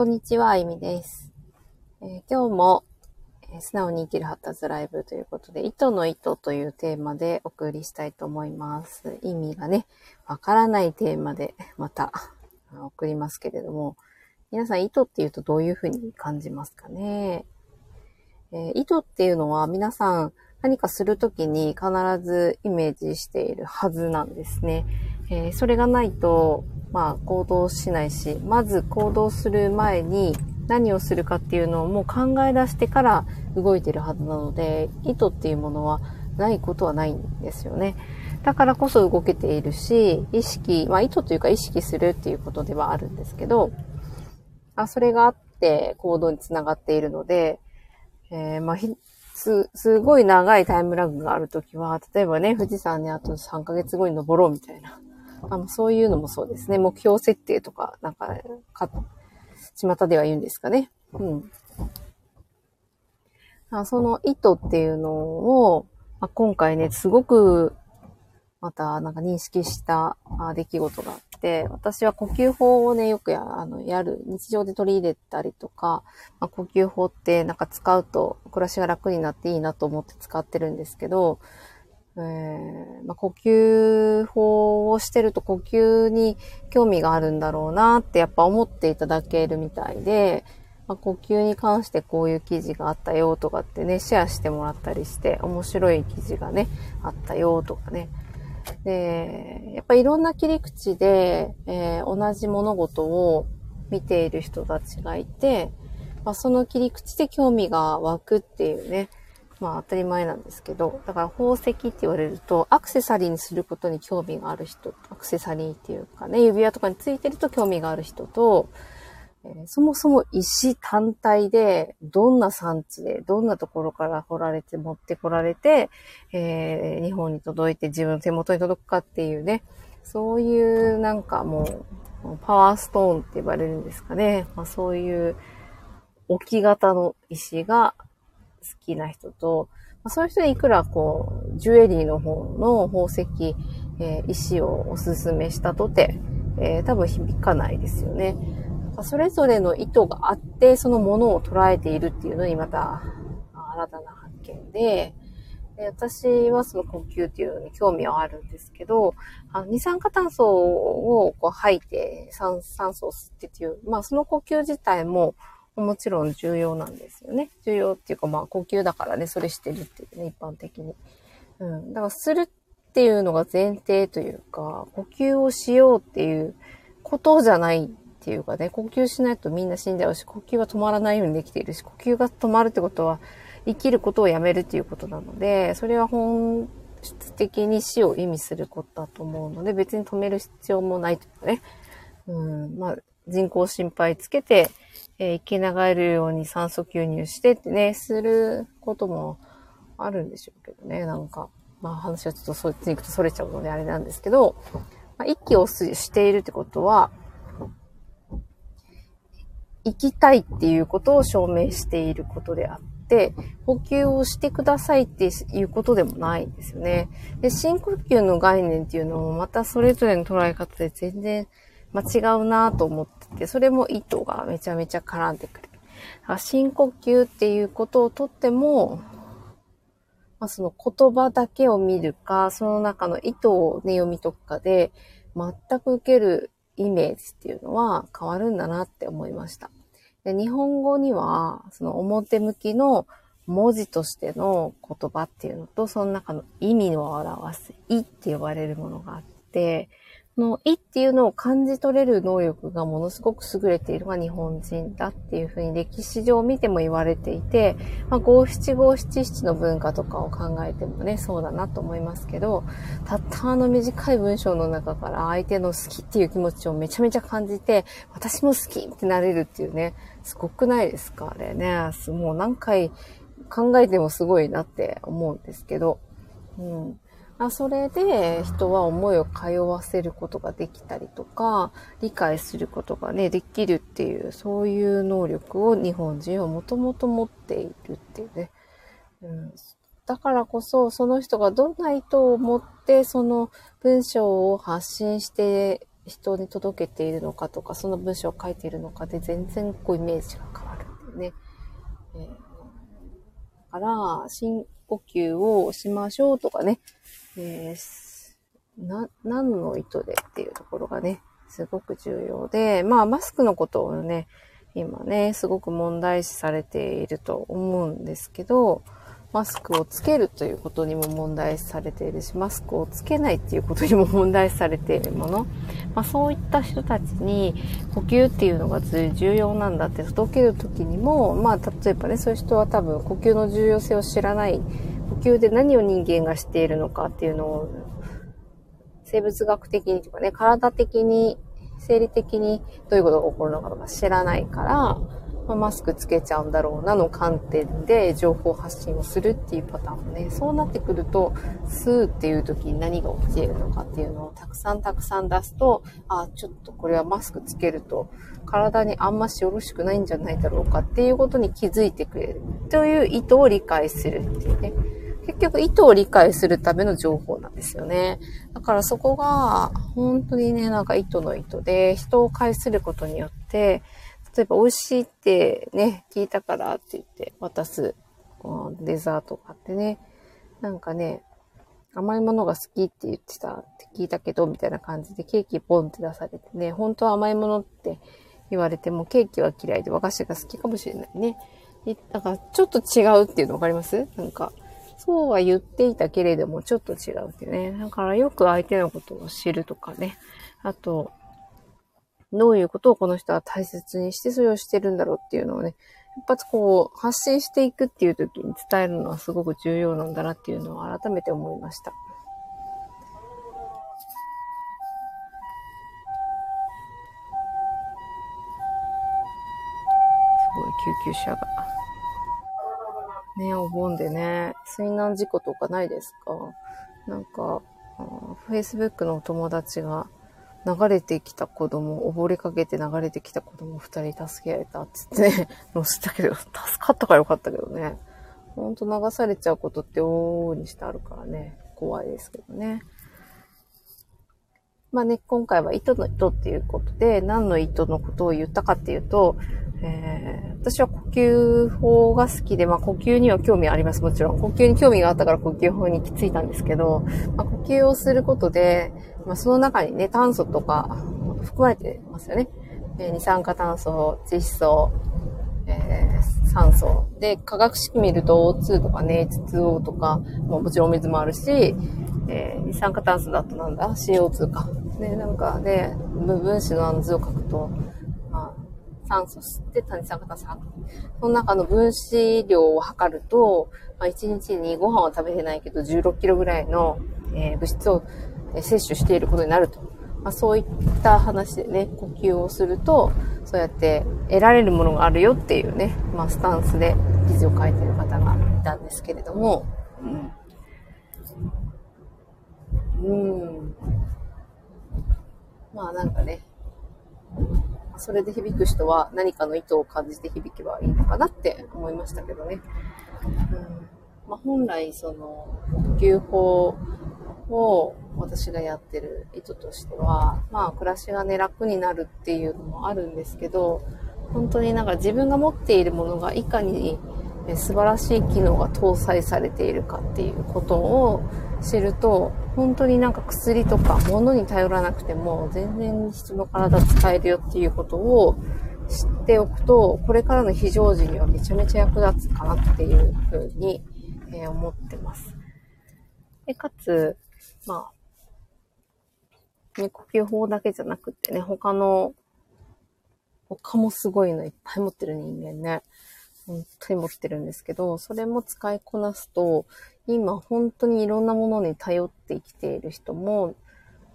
こんにちは、あいみです。えー、今日も、えー、素直に生きる発達ライブということで、糸の糸というテーマでお送りしたいと思います。意味がね、わからないテーマでまた送りますけれども、皆さん糸っていうとどういうふうに感じますかね、えー、糸っていうのは皆さん何かするときに必ずイメージしているはずなんですね。えー、それがないと、まあ行動しないし、まず行動する前に何をするかっていうのをもう考え出してから動いてるはずなので、意図っていうものはないことはないんですよね。だからこそ動けているし、意識、まあ意図というか意識するっていうことではあるんですけど、あそれがあって行動につながっているので、えー、まあす、すごい長いタイムラグがあるときは、例えばね、富士山にあと3ヶ月後に登ろうみたいな。あの、そういうのもそうですね。目標設定とか、なんか、か、巷では言うんですかね。うん。あその意図っていうのを、まあ、今回ね、すごく、また、なんか認識した出来事があって、私は呼吸法をね、よくや、あの、やる、日常で取り入れたりとか、まあ、呼吸法ってなんか使うと暮らしが楽になっていいなと思って使ってるんですけど、えー、まあ、呼吸法をしてると呼吸に興味があるんだろうなってやっぱ思っていただけるみたいで、まあ、呼吸に関してこういう記事があったよとかってね、シェアしてもらったりして、面白い記事がね、あったよとかね。で、やっぱいろんな切り口で、えー、同じ物事を見ている人たちがいて、まあ、その切り口で興味が湧くっていうね、まあ当たり前なんですけど、だから宝石って言われると、アクセサリーにすることに興味がある人、アクセサリーっていうかね、指輪とかについてると興味がある人と、えー、そもそも石単体で、どんな産地で、どんなところから掘られて持ってこられて、えー、日本に届いて自分の手元に届くかっていうね、そういうなんかもう、パワーストーンって呼ばれるんですかね。まあ、そういう置き型の石が好きな人と、ま、そういう人にいくらこう、ジュエリーの方の宝石、えー、石をおすすめしたとて、えー、多分響かないですよね。それぞれの意図があって、そのものを捉えているっていうのにまた、新たな発見で、で私はその呼吸っていうのに興味はあるんですけど、あの二酸化炭素をこう吐いて酸素を吸ってっていう、まあその呼吸自体ももちろん重要なんですよね。重要っていうか、まあ、呼吸だからね、それしてるっていうね、一般的に。うん。だから、するっていうのが前提というか、呼吸をしようっていうことじゃないっていうかね、呼吸しないとみんな死んじゃうし、呼吸が止まらないようにできているし、呼吸が止まるってことは、生きることをやめるっていうことなので、それは本質的に死を意味することだと思うので、別に止める必要もないというかね。うん、まあ、人工心肺つけて、えー、生き流れるように酸素吸入してってね、することもあるんでしょうけどね、なんか。まあ話はちょっとそっちに行くとそれちゃうのであれなんですけど、まあ、息をしているってことは、生きたいっていうことを証明していることであって、呼吸をしてくださいっていうことでもないんですよね。で、深呼吸の概念っていうのもまたそれぞれの捉え方で全然まあ、違うなと思ってて、それも意図がめちゃめちゃ絡んでくる。深呼吸っていうことをとっても、まあ、その言葉だけを見るか、その中の意図をね、読み解くかで、全く受けるイメージっていうのは変わるんだなって思いました。で日本語には、その表向きの文字としての言葉っていうのと、その中の意味を表す、意って呼ばれるものがあって、の意っていうのを感じ取れる能力がものすごく優れているのが日本人だっていうふうに歴史上見ても言われていて、まあ、五七五七七の文化とかを考えてもね、そうだなと思いますけど、たったあの短い文章の中から相手の好きっていう気持ちをめちゃめちゃ感じて、私も好きってなれるっていうね、すごくないですか？あれね。もう何回考えてもすごいなって思うんですけど、うん。あそれで人は思いを通わせることができたりとか、理解することがね、できるっていう、そういう能力を日本人はもともと持っているっていうね。うん、だからこそ、その人がどんな意図を持って、その文章を発信して、人に届けているのかとか、その文章を書いているのかで全然こうイメージが変わるっていうね。えー、から、深呼吸をしましょうとかね、えー、な、何の意図でっていうところがね、すごく重要で、まあ、マスクのことをね、今ね、すごく問題視されていると思うんですけど、マスクをつけるということにも問題視されているし、マスクをつけないっていうことにも問題視されているもの。まあそういった人たちに呼吸っていうのが重要なんだって届けるときにも、まあ例えばね、そういう人は多分呼吸の重要性を知らない、呼吸で何を人間がしているのかっていうのを生物学的にとかね、体的に、生理的にどういうことが起こるのかとか知らないから、まあ、マスクつけちゃうんだろうなの観点で情報発信をするっていうパターンもね、そうなってくると、スーっていう時に何が起きているのかっていうのをたくさんたくさん出すと、あ、ちょっとこれはマスクつけると体にあんましよろしくないんじゃないだろうかっていうことに気づいてくれるという意図を理解するっていうね。結局意図を理解するための情報なんですよね。だからそこが本当にね、なんか意図の意図で人を介することによって、例えば美味しいってね、聞いたからって言って渡すデザートがあってね、なんかね、甘いものが好きって言ってたって聞いたけど、みたいな感じでケーキポンって出されてね、本当は甘いものって言われてもケーキは嫌いで和菓子が好きかもしれないね。だからちょっと違うっていうの分かります？なんか、そうは言っていたけれども、ちょっと違うってね。だからよく相手のことを知るとかね。あと、どういうことをこの人は大切にしてそれをしてるんだろうっていうのをね、一発こう発信していくっていう時に伝えるのはすごく重要なんだなっていうのを改めて思いました。すごい救急車が。ね、お盆でね、水難事故とかないですか？なんか、Facebook のお友達が流れてきた子供、溺れかけて流れてきた子供二人助けられたっつってね、乗せたけど、助かったからよかったけどね。ほんと流されちゃうことって往々にしてあるからね、怖いですけどね。まあね、今回は糸の糸っていうことで、何の糸のことを言ったかっていうと、えー、私は呼吸法が好きで、まあ呼吸には興味あります、もちろん。呼吸に興味があったから呼吸法に行き着いたんですけど、まあ、呼吸をすることで、まあ、その中にね、炭素とか含まれてますよね。え、二酸化炭素、窒素、えー、酸素。で、化学式見ると O2 とかね、H2O とか、まあ、もちろんお水もあるし、えー、二酸化炭素だとなんだ ?CO2 か。ね、なんかで、分子のあの図を書くと、酸素吸って炭酸化炭素吐く。その中の分子量を測ると、まあ、1日にご飯は食べてないけど16キロぐらいの、えー、物質を摂取していることになると。まあ、そういった話でね、呼吸をすると、そうやって得られるものがあるよっていうね、まあ、スタンスで記事を書いている方がいたんですけれども、うん。うん。まあなんかね、それで響く人は何かの意図を感じて響けばいいのかなって思いましたけどね。うんまあ、本来、その、呼吸法を私がやってる意図としては、まあ、暮らしがね、楽になるっていうのもあるんですけど、本当になんか自分が持っているものがいかに素晴らしい機能が搭載されているかっていうことを知ると、本当になんか薬とか物に頼らなくても全然人の体使えるよっていうことを知っておくと、これからの非常時にはめちゃめちゃ役立つかなっていうふうに、え、思ってます。で、かつ、まあ、ね、呼吸法だけじゃなくてね、他の、他もすごいのいっぱい持ってる人間ね。本当に持ってるんですけど、それも使いこなすと、今本当にいろんなものに頼って生きている人も、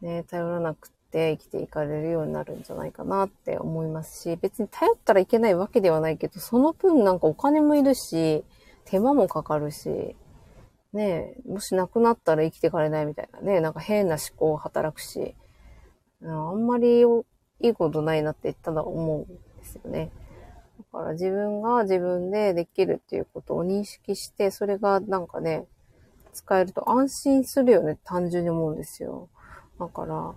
ね、頼らなくて生きていかれるようになるんじゃないかなって思いますし、別に頼ったらいけないわけではないけど、その分なんかお金もいるし、手間もかかるし、ねもし亡くなったら生きていかれないみたいなね、なんか変な思考を働くし、あんまりいいことないなって言っただ思うんですよね。だから自分が自分でできるっていうことを認識して、それがなんかね、使えると安心するよね、単純に思うんですよ。だから、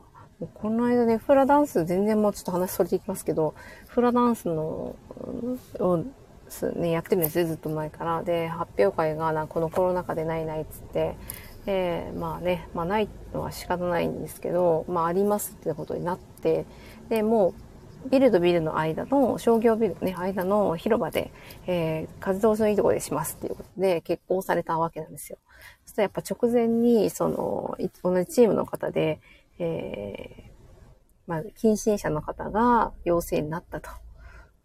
この間ね、フラダンス、全然もうちょっと話それていきますけど、フラダンスの、を、ね、やってるんですよ、ずっと前から。で、発表会がな、このコロナ禍でないないっつって、で、まあね、まあないのは仕方ないんですけど、まあありますってことになって、で、もう、ビルとビルの間の、商業ビルね、間の広場で、えー、活動のいいところでしますっていうことで結婚されたわけなんですよ。そしたらやっぱ直前に、その、同じチームの方で、えー、まあ、近親者の方が陽性になったと。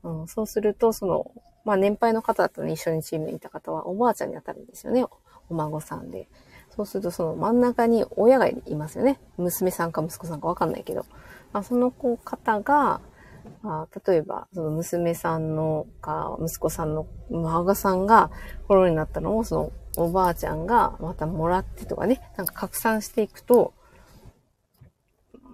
うん、そうすると、その、まあ、年配の方だったのに一緒にチームにいた方はおばあちゃんに当たるんですよね。お孫さんで。そうすると、その真ん中に親がいますよね。娘さんか息子さんかわかんないけど。まあ、その子方が、あ、例えば、その娘さんのか、息子さんの孫さんがコロナになったのを、そのおばあちゃんがまたもらってとかね、なんか拡散していくと、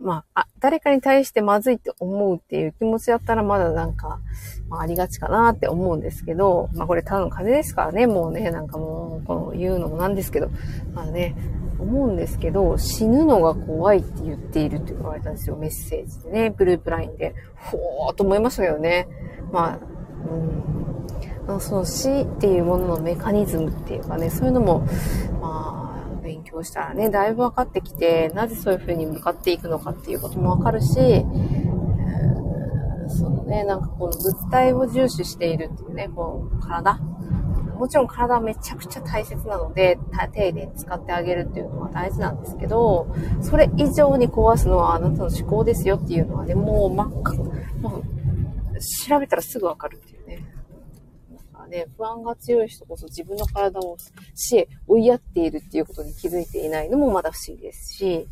まあ、あ、誰かに対してまずいって思うっていう気持ちだったらまだなんか、まあ、ありがちかなって思うんですけど、まあこれただの風邪ですからね、もうね、なんかもう、この言うのもなんですけど、まあね、思うんですけど、死ぬのが怖いって言っているって言われたんですよ、メッセージでね、グループラインで。ほーっと思いましたけどね。まあ、うん、その死っていうもののメカニズムっていうかね、そういうのも、まあ、勉強したらね、だいぶ分かってきて、なぜそういう風に向かっていくのかっていうことも分かるし、えー、そのね、なんかこの物体を重視しているっていうね、こう、体。もちろん体はめちゃくちゃ大切なので、丁寧に使ってあげるっていうのは大事なんですけど、それ以上に壊すのはあなたの思考ですよっていうのはね、もう真っ赤、もう調べたらすぐわかるっていうね。ね、不安が強い人こそ自分の体を死へ追いやっているっていうことに気づいていないのもまだ不思議ですし、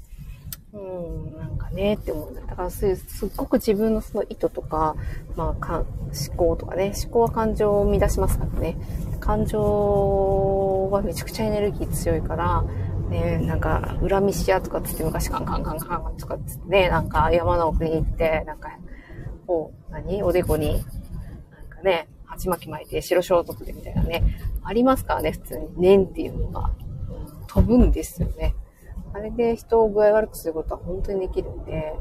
うん、なんかね、って思うんだ。だからす、すっごく自分のその意図とか、まあ、か思考とかね、思考は感情を生み出しますからね。感情はめちゃくちゃエネルギー強いから、ね、なんか、恨みし屋とかつって昔カンカンカンカンとかつってね、なんか山の奥に行って、なんか、こう、何？おでこに、なんかね、鉢巻き巻いて白装束でみたいなね、ありますからね、普通に。念っていうのが飛ぶんですよね。あれで人を具合悪くすることは本当にできるんで、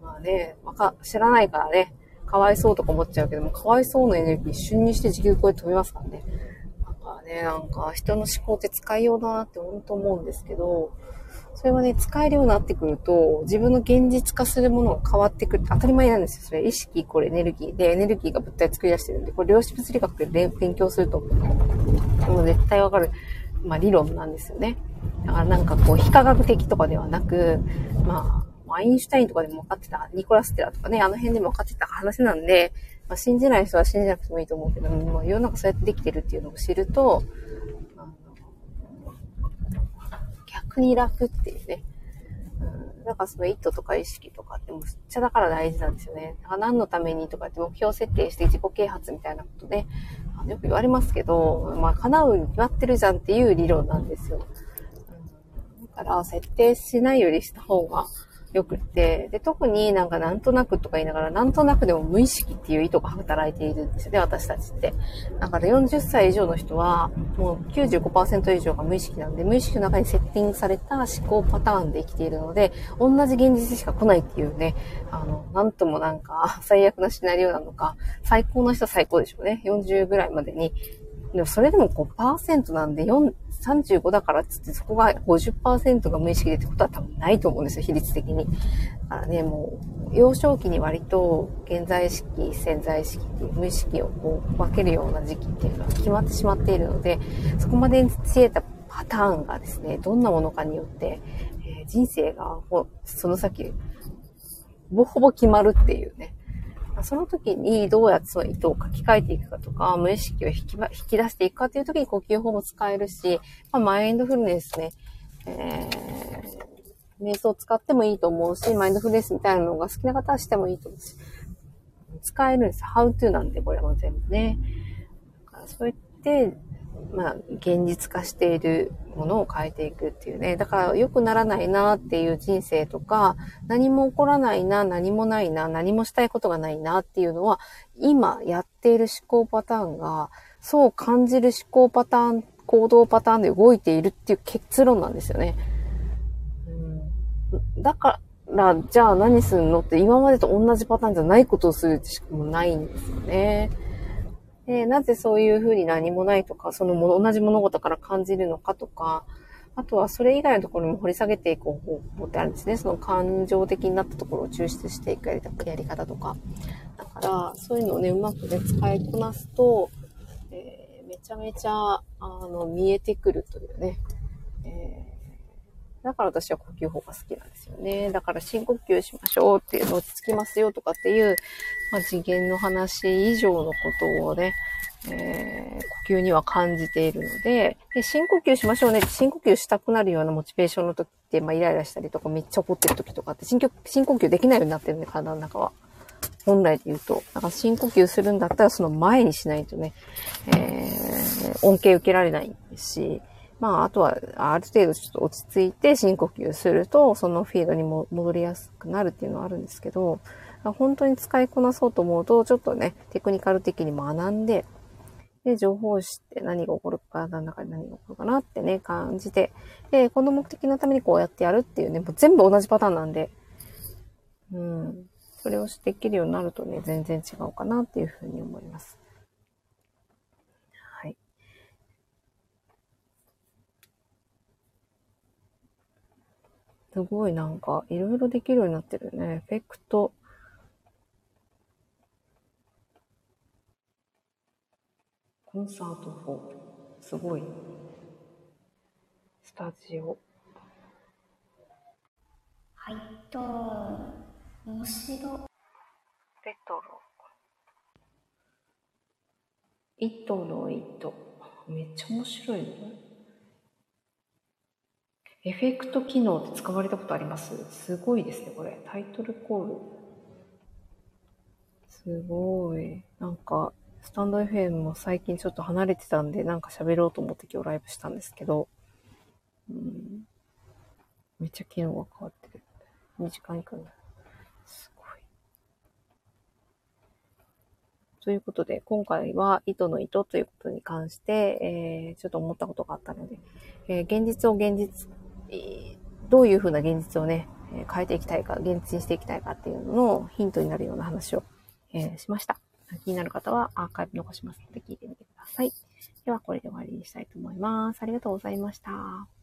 うん、まあね、わか、知らないからね、かわいそうとか思っちゃうけども、かわいそうなエネルギー一瞬にして地球超え飛びますからね。なんかね、なんか人の思考って使いようだなって本当思うんですけど、それはね、使えるようになってくると、自分の現実化するものが変わってくる。当たり前なんですよ。それ、意識イコールエネルギーで、エネルギーが物体作り出してるんで、これ量子物理学で勉強すると、もう絶対わかる、まあ理論なんですよね。だからなんかこう、非科学的とかではなく、まあ、アインシュタインとかでも分かってた、ニコラステラとかね、あの辺でも分かってた話なんで、まあ、信じない人は信じなくてもいいと思うけど、まあ、世の中そうやってできてるっていうのを知ると、逆に楽っていうね。なん、かその意図とか意識とかってむっちゃだから大事なんですよね。だか何のためにとかって目標設定して自己啓発みたいなことで、よく言われますけど、まあ叶うに決まってるじゃんっていう理論なんですよ。だから設定しないよりした方がよくって、で、特になんかなんとなくとか言いながら、なんとなくでも無意識っていう意図が働いているんですよね、私たちって。だから40歳以上の人は、もう95%以上が無意識なんで、無意識の中にセッティングされた思考パターンで生きているので、同じ現実しか来ないっていうね、あの、なんともなんか、最悪なシナリオなのか、最高の人は最高でしょうね。40ぐらいまでに。でもそれでも5%なんで、4、35だからっつってそこが50%が無意識でってことは多分ないと思うんですよ、比率的に。だからね、もう、幼少期に割と現在意識、潜在意識っていう無意識をこう分けるような時期っていうのは決まってしまっているので、そこまでにつえたパターンがですね、どんなものかによって、えー、人生がその先、ほぼほぼ決まるっていうね。その時にどうやってその意図を書き換えていくかとか、無意識を引き引き出していくかっていう時に呼吸法も使えるし、まあ、マインドフルネスね、えー、瞑想を使ってもいいと思うし、マインドフルネスみたいなのが好きな方はしてもいいと思うし、使えるんです。How to なんで、これも全部ね。そうやって、まあ、現実化しているものを変えていくっていうね。だから良くならないなっていう人生とか、何も起こらないな、何もないな、何もしたいことがないなっていうのは、今やっている思考パターンが、そう感じる思考パターン、行動パターンで動いているっていう結論なんですよね。うん、だから、じゃあ何すんのって今までと同じパターンじゃないことをするってしかもないんですよね。で、なぜそういうふうに何もないとか、そのも同じ物事から感じるのかとか、あとはそれ以外のところも掘り下げていく方法ってあるんですね。その感情的になったところを抽出していくやり方とか。だから、そういうのをね、うまくね、使いこなすと、えー、めちゃめちゃ、あの、見えてくるというね。え、だから私は呼吸法が好きなんですよね。だから深呼吸しましょうっていうの落ち着きますよとかっていう、まあ、次元の話以上のことをね、えー、呼吸には感じているのでで、深呼吸しましょうねって深呼吸したくなるようなモチベーションの時って、まあ、イライラしたりとかめっちゃ怒ってる時とかって深呼深呼吸できないようになってるね、体の中は。本来で言うと。だから深呼吸するんだったらその前にしないとね、えー、恩恵受けられないし、まあ、あとは、ある程度ちょっと落ち着いて深呼吸すると、そのフィードにも戻りやすくなるっていうのはあるんですけど、本当に使いこなそうと思うと、ちょっとね、テクニカル的に学んで、で、情報を知って何が起こるか、体の中で何が起こるかなってね、感じて、で、この目的のためにこうやってやるっていうね、もう全部同じパターンなんで、うん。それをできるようになるとね、全然違うかなっていうふうに思います。すごいなんか、いろいろできるようになってるね。エフェクト、コンサート4。すごい。スタジオ。はいと、面白。レトロ。糸の糸。めっちゃ面白いね。エフェクト機能って使われたことあります？すごいですね、これ。タイトルコール。すごい。なんか、スタンド FM も最近ちょっと離れてたんで、なんか喋ろうと思って今日ライブしたんですけど、うん、めっちゃ機能が変わってる。2時間いくんだ。すごい。ということで、今回は糸の糸ということに関して、えー、ちょっと思ったことがあったので、えー、現実を現実、え、どういうふうな現実をね、変えていきたいか、現実にしていきたいかっていうののヒントになるような話を、え、しました。気になる方はアーカイブ残しますので聞いてみてください。では、これで終わりにしたいと思います。ありがとうございました。